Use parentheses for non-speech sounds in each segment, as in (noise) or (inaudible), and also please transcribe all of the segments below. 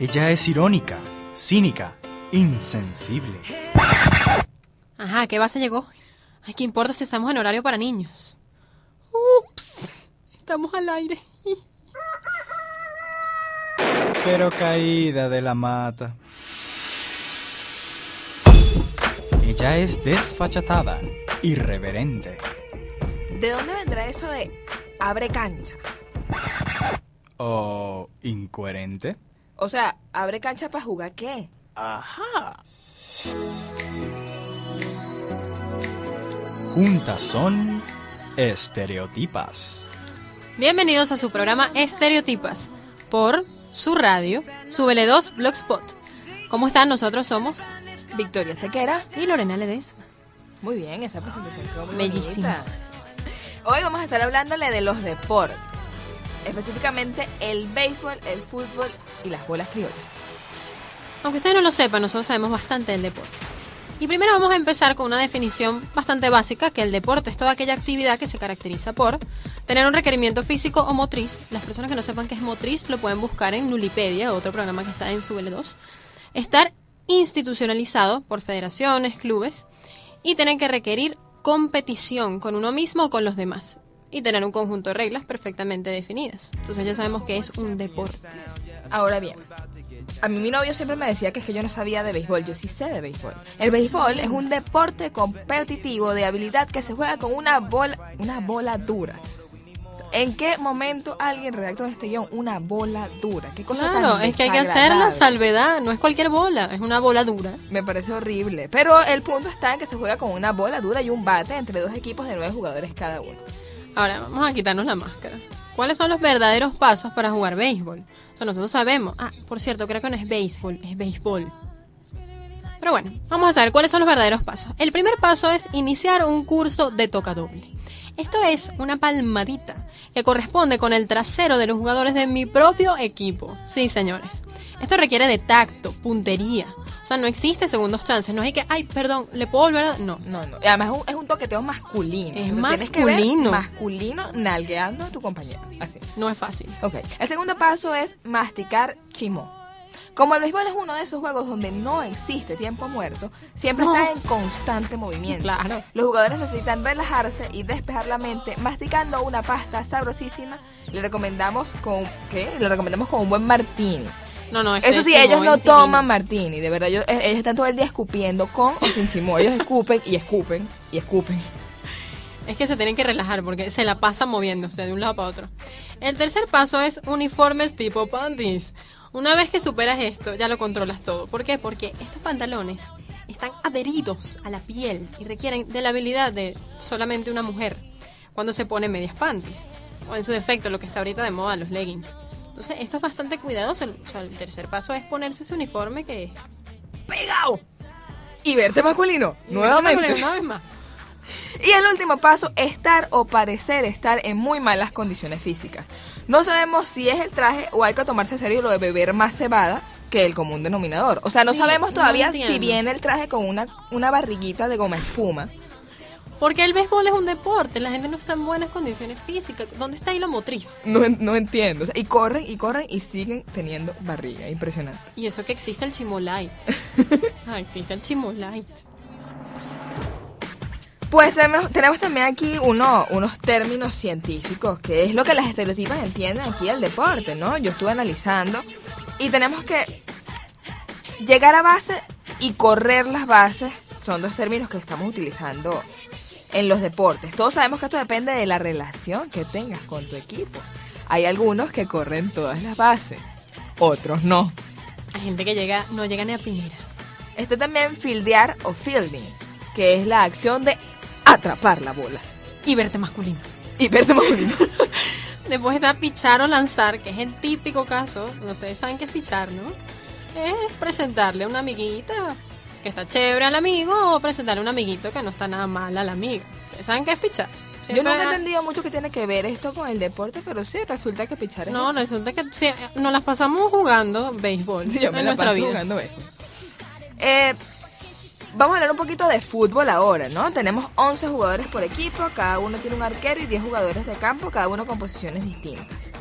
Ella es irónica, cínica, insensible. Ajá, ¿qué base llegó? Ay, ¿qué importa si estamos en horario para niños? Ups, estamos al aire. Pero caída de la mata. Ella es desfachatada, irreverente. ¿De dónde vendrá eso de abre cancha? ¿O incoherente? O sea, abre cancha para jugar qué? Ajá. Juntas son estereotipas. Bienvenidos a su programa Estereotipas por su radio, Súbele 2 Blogspot. ¿Cómo están? Nosotros somos Victoria Sequera. y Lorena Ledesma. Muy bien, esa presentación quedó muy Bellísima. bonita. Hoy vamos a estar hablándole de los deportes. Específicamente el béisbol, el fútbol y las bolas criollas. Aunque ustedes no lo sepan, nosotros sabemos bastante del deporte. Y primero vamos a empezar con una definición bastante básica, que el deporte es toda aquella actividad que se caracteriza por tener un requerimiento físico o motriz. Las personas que no sepan qué es motriz lo pueden buscar en Nulipedia, otro programa que está en su L2. Estar institucionalizado por federaciones, clubes, y tener que requerir competición con uno mismo o con los demás. Y tener un conjunto de reglas perfectamente definidas. Entonces ya sabemos que es un deporte. Ahora bien, a mí mi novio siempre me decía que es que yo no sabía de béisbol. Yo sí sé de béisbol. El béisbol es un deporte competitivo de habilidad que se juega con una bola, una bola dura. ¿En qué momento alguien redactó este guion una bola dura? ¿Qué cosa Claro, tan es que hay que hacer la salvedad, no es cualquier bola, es una bola dura. Me parece horrible. Pero el punto está en que se juega con una bola dura y un bate entre dos equipos de nueve jugadores cada uno. Ahora, vamos a quitarnos la máscara. ¿Cuáles son los verdaderos pasos para jugar béisbol? O sea, nosotros sabemos. Ah, por cierto, creo que no es béisbol, es béisbol. Pero bueno, vamos a saber cuáles son los verdaderos pasos. El primer paso es iniciar un curso de toca doble. Esto es una palmadita que corresponde con el trasero de los jugadores de mi propio equipo. Sí, señores. Esto requiere de tacto, puntería. Sea, no existe segundos chances. No hay que, ay, perdón, ¿le puedo volver a...? No, No, no. Además es un, es un toqueteo masculino. Es masculino. masculino nalgueando a tu compañero. Así. no es fácil. Ok. El segundo paso es masticar chimó. Como el béisbol es uno de esos juegos donde no existe tiempo muerto, siempre No. está en constante movimiento. Claro. Los jugadores necesitan relajarse y despejar la mente masticando una pasta sabrosísima. Le recomendamos con ¿qué? Le recomendamos con un buen martini. No, no, este Eso sí, chimo ellos no toman martini, de verdad, ellos, ellos están todo el día escupiendo con o sin chimó. Ellos escupen y escupen y escupen. Es que se tienen que relajar porque se la pasan moviéndose de un lado para otro. El tercer paso es uniformes tipo panties. Una vez que superas esto, ya lo controlas todo. ¿Por qué? Porque estos pantalones están adheridos a la piel y requieren de la habilidad de solamente una mujer cuando se pone medias panties. O en su defecto, lo que está ahorita de moda, los leggings. Entonces, esto es bastante cuidadoso. O sea, el tercer paso es ponerse ese uniforme que es ¡Pegado! Y verte masculino, nuevamente. Una vez más. (laughs) Y el último paso, estar o parecer estar en muy malas condiciones físicas. No sabemos si es el traje o hay que tomarse en serio lo de beber más cebada que el común denominador. O sea, no Sí, sabemos no todavía si viene el traje con una, una barriguita de goma espuma. Porque el béisbol es un deporte, la gente no está en buenas condiciones físicas. ¿Dónde está ahí lo motriz? No, no entiendo. O sea, y corren y corren y siguen teniendo barriga. Impresionante. Y eso que existe el chimolite. (laughs) o sea, existe el chimolite. Pues tenemos, tenemos también aquí uno, unos términos científicos, que es lo que las estereotipas entienden aquí del deporte, ¿no? Yo estuve analizando y tenemos que llegar a base y correr las bases son dos términos que estamos utilizando en los deportes. Todos sabemos que esto depende de la relación que tengas con tu equipo. Hay algunos que corren todas las bases, otros no. Hay gente que llega, no llega ni a primera. Está también fildear o fielding, que es la acción de atrapar la bola. Y verte masculino. Y perdemos uno. (laughs) Después está pichar o lanzar, que es el típico caso. Ustedes saben qué es pichar, ¿no? Es presentarle a una amiguita que está chévere al amigo o presentarle a un amiguito que no está nada mal al amigo. ¿Ustedes saben qué es pichar? Yo nunca he entendido mucho que tiene que ver esto con el deporte, pero sí, resulta que pichar es No, resulta que sí, nos las pasamos jugando béisbol Sí, yo me en la nuestra paso vida. jugando béisbol. Eh, vamos a hablar un poquito de fútbol ahora, ¿no? Tenemos 11 jugadores por equipo, cada uno tiene un arquero y 10 jugadores de campo, cada uno con posiciones distintas.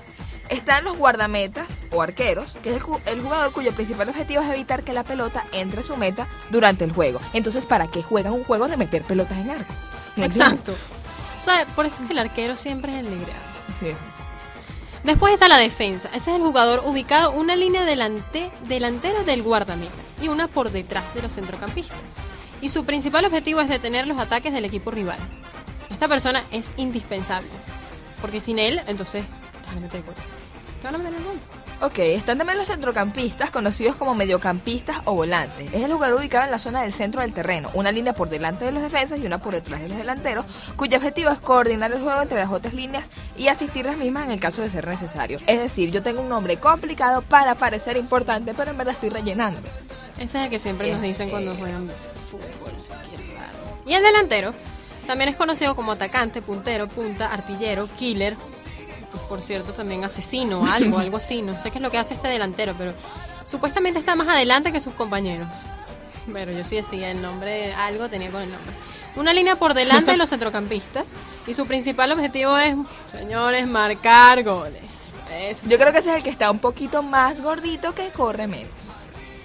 Están los guardametas o arqueros, que es el, ju- el jugador cuyo principal objetivo es evitar que la pelota entre a su meta durante el juego. Entonces, ¿para qué juegan un juego de meter pelotas en arco? No. Exacto. O sea, por eso es que el arquero siempre es el negreado. Sí. Después está la defensa. Ese es el jugador ubicado una línea delante, delantera del guardameta y una por detrás de los centrocampistas. Y su principal objetivo es detener los ataques del equipo rival. Esta persona es indispensable. Porque sin él, entonces, te van a meter gol. Te van a meter el gol. Ok, están también los centrocampistas, conocidos como mediocampistas o volantes. Es el lugar ubicado en la zona del centro del terreno, una línea por delante de los defensas y una por detrás de los delanteros, cuyo objetivo es coordinar el juego entre las otras líneas y asistir las mismas en el caso de ser necesario. Es decir, yo tengo un nombre complicado para parecer importante, pero en verdad estoy rellenando. Ese es el que siempre nos Este. dicen cuando juegan fútbol. Y el delantero también es conocido como atacante, puntero, punta, artillero, killer. Pues por cierto, también asesino, algo, algo así. No sé qué es lo que hace este delantero, pero supuestamente está más adelante que sus compañeros. Pero yo sí decía el nombre, algo tenía con el nombre. Una línea por delante de los (laughs) centrocampistas y su principal objetivo es, señores, marcar goles. Eso Yo creo que ese es el que está un poquito más gordito que corre menos.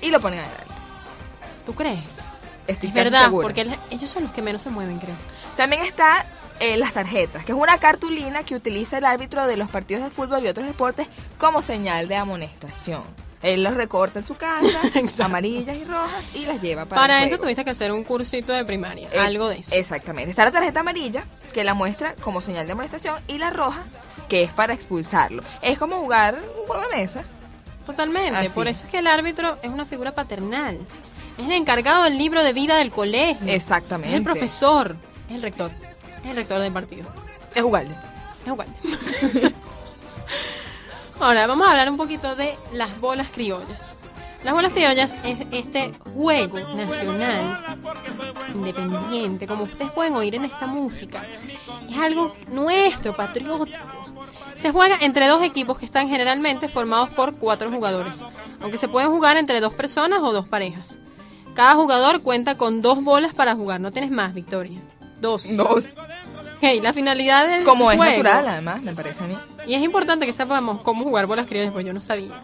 Y lo ponen adelante. ¿Tú crees? Estoy Es verdad, segura. porque el- ellos son los que menos se mueven, creo. También está eh, las tarjetas, que es una cartulina que utiliza el árbitro de los partidos de fútbol y otros deportes como señal de amonestación. Él los recorta en su casa, (laughs) amarillas y rojas, y las lleva para, Para el eso juego. tuviste que hacer un cursito de primaria, Eh, algo de eso. Exactamente. Está la tarjeta amarilla, que la muestra como señal de amonestación, y la roja, que es para expulsarlo. Es como jugar un juego de mesa. Totalmente. Así. Por eso es que el árbitro es una figura paternal. Es el encargado del libro de vida del colegio. Exactamente. Es el profesor. Es el rector. Es el rector del partido. Es jugarle. Es igual. (laughs) Ahora vamos a hablar un poquito de las bolas criollas. Las bolas criollas es este juego nacional independiente, como ustedes pueden oír en esta música. Es algo nuestro, patriótico. Se juega entre dos equipos que están generalmente formados por cuatro jugadores, aunque se pueden jugar entre dos personas o dos parejas. Cada jugador cuenta con dos bolas para jugar, no tienes más, Victoria. Dos. Dos. Hey, la finalidad del Como es natural, además, me parece a mí. y es importante que sepamos cómo jugar bolas criollas, pues yo no sabía.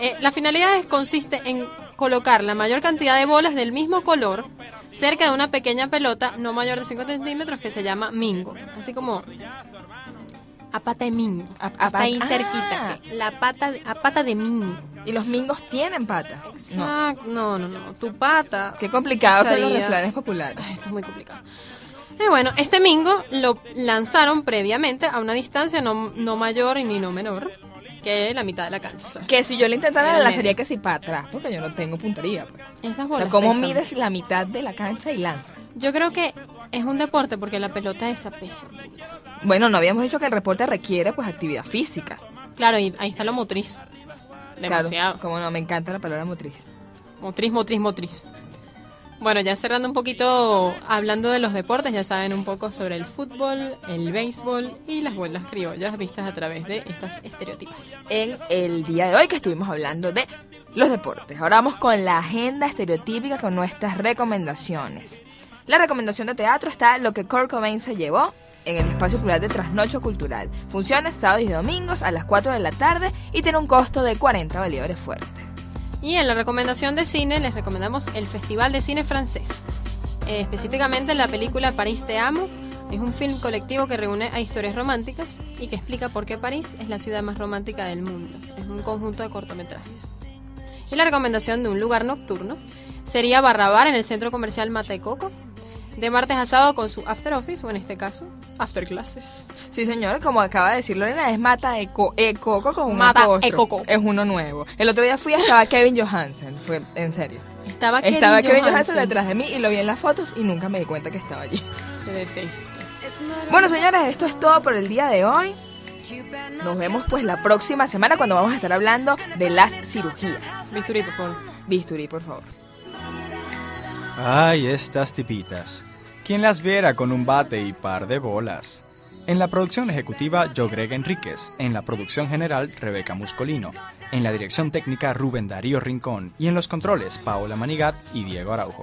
Eh, la finalidad es- consiste en colocar la mayor cantidad de bolas del mismo color cerca de una pequeña pelota no mayor de 5 centímetros que se llama mingo. Así como a pata de mingo. A- a ahí ah. cerquita. que la pata de- a pata de mingo. Y los mingos tienen patas. No. Exacto. No, no, no. Tu pata. Qué complicados son los refranes populares. Ay, esto es muy complicado. Y bueno, este mingo lo lanzaron previamente a una distancia no, no mayor y ni no menor que la mitad de la cancha. o sea, Que si yo lo intentara, la lanzaría que si para atrás, porque yo no tengo puntería. Pues. esas O bolas. sea, ¿cómo pesan. mides la mitad de la cancha y lanzas? Yo creo que es un deporte porque la pelota esa pesa. Bueno, no habíamos dicho que el reporte requiere pues actividad física. Claro, y ahí está lo motriz. Demasiado. Claro, como no, me encanta la palabra motriz. Motriz, motriz, motriz. Bueno, ya cerrando un poquito, hablando de los deportes, ya saben un poco sobre el fútbol, el béisbol y las bolas criollas vistas a través de estas estereotipas. En el día de hoy que estuvimos hablando de los deportes. Ahora vamos con la agenda estereotípica con nuestras recomendaciones. La recomendación de teatro está Lo que Kurt se llevó en el espacio plural de Trasnocho Cultural. Funciones sábados y domingos a las 4 de la tarde y tiene un costo de 40 bolívares fuertes. Y en la recomendación de cine les recomendamos el Festival de Cine Francés. Eh, específicamente la película París Te Amo. Es un film colectivo que reúne a historias románticas y que explica por qué París es la ciudad más romántica del mundo. Es un conjunto de cortometrajes. Y la recomendación de un lugar nocturno sería Barrabar en el centro comercial Mata y Coco. De martes a sábado con su after office, o en este caso, after classes. Sí, señor, como acaba de decir Lorena, es Mata de Co- e Coco con un Mata apóstrofe. e Coco. Es uno nuevo. El otro día fui y estaba Kevin Johansen, fue en serio. Estaba Kevin estaba Kevin Johansen. Johansen detrás de mí y lo vi en las fotos y nunca me di cuenta que estaba allí. Te detesto. Bueno, señores, esto es todo por el día de hoy. Nos vemos pues la próxima semana cuando vamos a estar hablando de las cirugías. Bisturí, por favor. Bisturí, por favor. Ay, estas tipitas. ¿Quién las viera con un bate y par de bolas? En la producción ejecutiva, yo Greg Enríquez. En la producción general, Rebeca Muscolino. En la dirección técnica, Rubén Darío Rincón. Y en los controles, Paola Manigat y Diego Araujo.